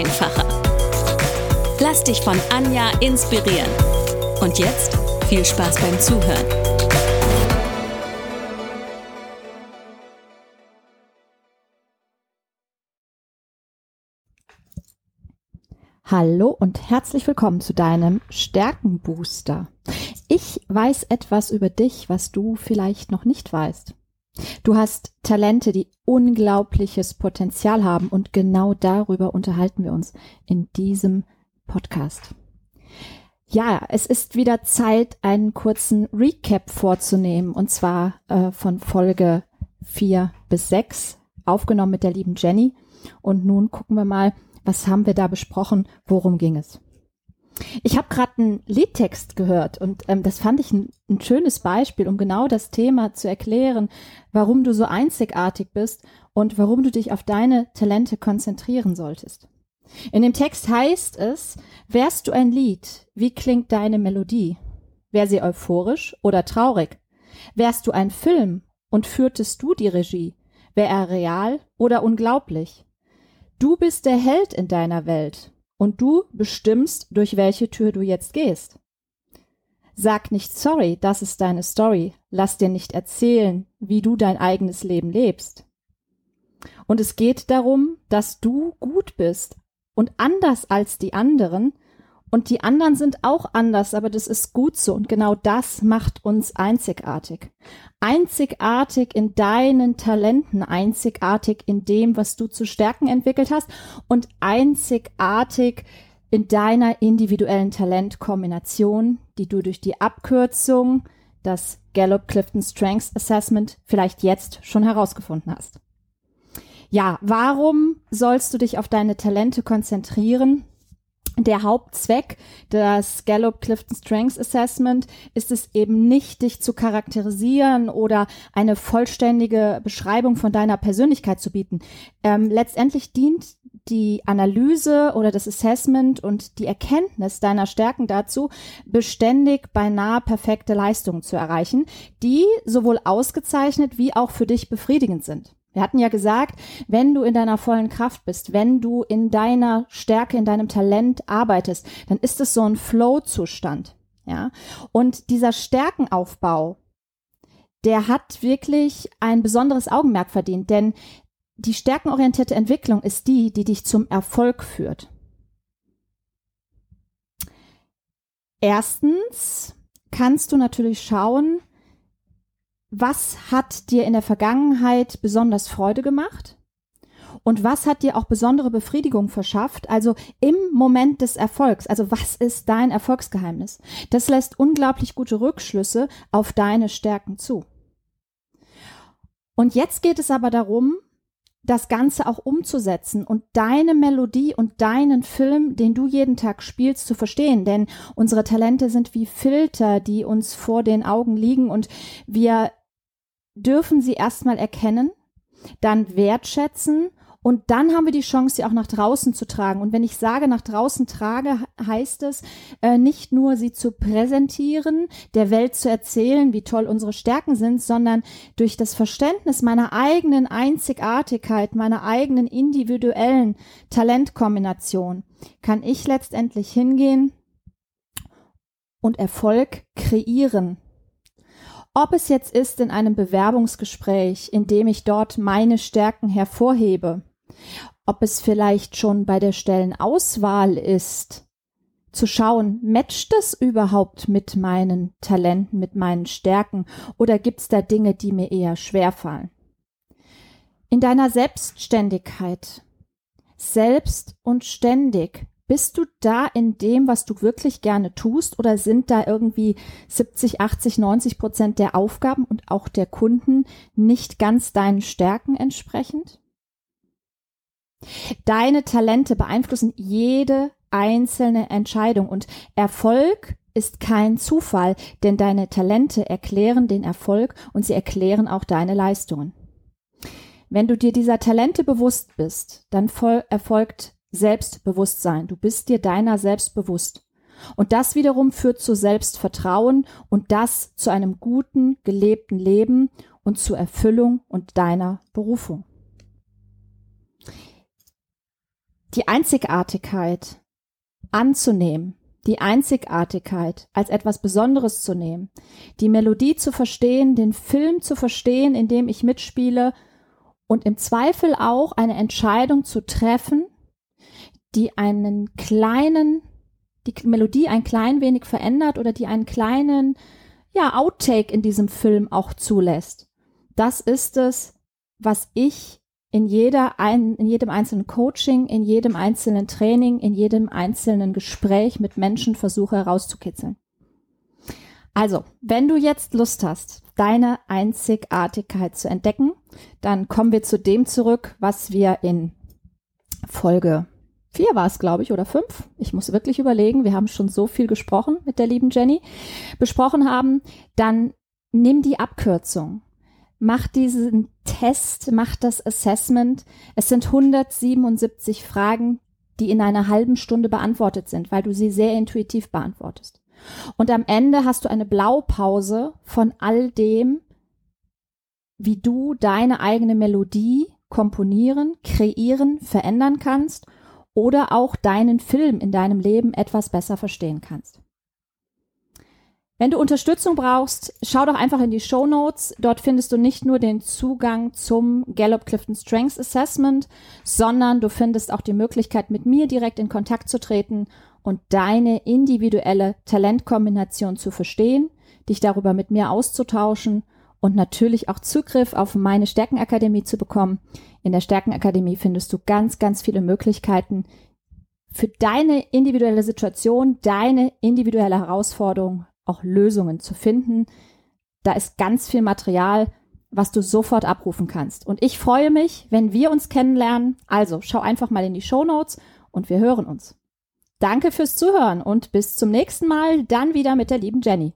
einfacher. Lass dich von Anja inspirieren. Und jetzt viel Spaß beim Zuhören. Hallo und herzlich willkommen zu deinem Stärkenbooster. Ich weiß etwas über dich, was du vielleicht noch nicht weißt. Du hast Talente, die unglaubliches Potenzial haben und genau darüber unterhalten wir uns in diesem Podcast. Ja, es ist wieder Zeit, einen kurzen Recap vorzunehmen und zwar äh, von Folge 4 bis 6, aufgenommen mit der lieben Jenny. Und nun gucken wir mal, was haben wir da besprochen, worum ging es. Ich habe gerade einen Liedtext gehört und ähm, das fand ich ein, ein schönes Beispiel, um genau das Thema zu erklären, warum du so einzigartig bist und warum du dich auf deine Talente konzentrieren solltest. In dem Text heißt es, wärst du ein Lied, wie klingt deine Melodie? Wär sie euphorisch oder traurig? Wärst du ein Film und führtest du die Regie? Wär er real oder unglaublich? Du bist der Held in deiner Welt und du bestimmst, durch welche Tür du jetzt gehst. Sag nicht sorry, das ist deine Story. Lass dir nicht erzählen, wie du dein eigenes Leben lebst. Und es geht darum, dass du gut bist und anders als die anderen und die anderen sind auch anders, aber das ist gut so. Und genau das macht uns einzigartig. Einzigartig in deinen Talenten, einzigartig in dem, was du zu Stärken entwickelt hast und einzigartig in deiner individuellen Talentkombination, die du durch die Abkürzung, das Gallup Clifton Strengths Assessment vielleicht jetzt schon herausgefunden hast. Ja, warum sollst du dich auf deine Talente konzentrieren? Der Hauptzweck des Gallup Clifton Strengths Assessment ist es eben nicht, dich zu charakterisieren oder eine vollständige Beschreibung von deiner Persönlichkeit zu bieten. Ähm, letztendlich dient die Analyse oder das Assessment und die Erkenntnis deiner Stärken dazu, beständig beinahe perfekte Leistungen zu erreichen, die sowohl ausgezeichnet wie auch für dich befriedigend sind. Wir hatten ja gesagt, wenn du in deiner vollen Kraft bist, wenn du in deiner Stärke, in deinem Talent arbeitest, dann ist es so ein Flow-Zustand. Ja. Und dieser Stärkenaufbau, der hat wirklich ein besonderes Augenmerk verdient, denn die stärkenorientierte Entwicklung ist die, die dich zum Erfolg führt. Erstens kannst du natürlich schauen, was hat dir in der Vergangenheit besonders Freude gemacht? Und was hat dir auch besondere Befriedigung verschafft? Also im Moment des Erfolgs. Also was ist dein Erfolgsgeheimnis? Das lässt unglaublich gute Rückschlüsse auf deine Stärken zu. Und jetzt geht es aber darum, das Ganze auch umzusetzen und deine Melodie und deinen Film, den du jeden Tag spielst, zu verstehen. Denn unsere Talente sind wie Filter, die uns vor den Augen liegen und wir dürfen sie erstmal erkennen, dann wertschätzen und dann haben wir die Chance, sie auch nach draußen zu tragen. Und wenn ich sage, nach draußen trage, heißt es äh, nicht nur, sie zu präsentieren, der Welt zu erzählen, wie toll unsere Stärken sind, sondern durch das Verständnis meiner eigenen Einzigartigkeit, meiner eigenen individuellen Talentkombination, kann ich letztendlich hingehen und Erfolg kreieren ob es jetzt ist in einem Bewerbungsgespräch, in dem ich dort meine Stärken hervorhebe, ob es vielleicht schon bei der Stellenauswahl ist, zu schauen, matcht das überhaupt mit meinen Talenten, mit meinen Stärken oder gibt es da Dinge, die mir eher schwerfallen? In deiner Selbstständigkeit, selbst und ständig bist du da in dem, was du wirklich gerne tust oder sind da irgendwie 70, 80, 90 Prozent der Aufgaben und auch der Kunden nicht ganz deinen Stärken entsprechend? Deine Talente beeinflussen jede einzelne Entscheidung und Erfolg ist kein Zufall, denn deine Talente erklären den Erfolg und sie erklären auch deine Leistungen. Wenn du dir dieser Talente bewusst bist, dann erfolgt Selbstbewusstsein. Du bist dir deiner selbst bewusst. Und das wiederum führt zu Selbstvertrauen und das zu einem guten, gelebten Leben und zur Erfüllung und deiner Berufung. Die Einzigartigkeit anzunehmen, die Einzigartigkeit als etwas Besonderes zu nehmen, die Melodie zu verstehen, den Film zu verstehen, in dem ich mitspiele und im Zweifel auch eine Entscheidung zu treffen, die einen kleinen, die Melodie ein klein wenig verändert oder die einen kleinen, ja, Outtake in diesem Film auch zulässt. Das ist es, was ich in jeder ein, in jedem einzelnen Coaching, in jedem einzelnen Training, in jedem einzelnen Gespräch mit Menschen versuche herauszukitzeln. Also, wenn du jetzt Lust hast, deine Einzigartigkeit zu entdecken, dann kommen wir zu dem zurück, was wir in Folge vier war es, glaube ich, oder fünf. Ich muss wirklich überlegen. Wir haben schon so viel gesprochen mit der lieben Jenny, besprochen haben. Dann nimm die Abkürzung. Mach diesen Test, mach das Assessment. Es sind 177 Fragen, die in einer halben Stunde beantwortet sind, weil du sie sehr intuitiv beantwortest. Und am Ende hast du eine Blaupause von all dem, wie du deine eigene Melodie komponieren, kreieren, verändern kannst oder auch deinen Film in deinem Leben etwas besser verstehen kannst. Wenn du Unterstützung brauchst, schau doch einfach in die Show Notes. Dort findest du nicht nur den Zugang zum Gallup Clifton Strengths Assessment, sondern du findest auch die Möglichkeit, mit mir direkt in Kontakt zu treten und deine individuelle Talentkombination zu verstehen, dich darüber mit mir auszutauschen und natürlich auch Zugriff auf meine Stärkenakademie zu bekommen. In der Stärkenakademie findest du ganz, ganz viele Möglichkeiten für deine individuelle Situation, deine individuelle Herausforderung auch Lösungen zu finden. Da ist ganz viel Material, was du sofort abrufen kannst. Und ich freue mich, wenn wir uns kennenlernen. Also schau einfach mal in die Show Notes und wir hören uns. Danke fürs Zuhören und bis zum nächsten Mal, dann wieder mit der lieben Jenny.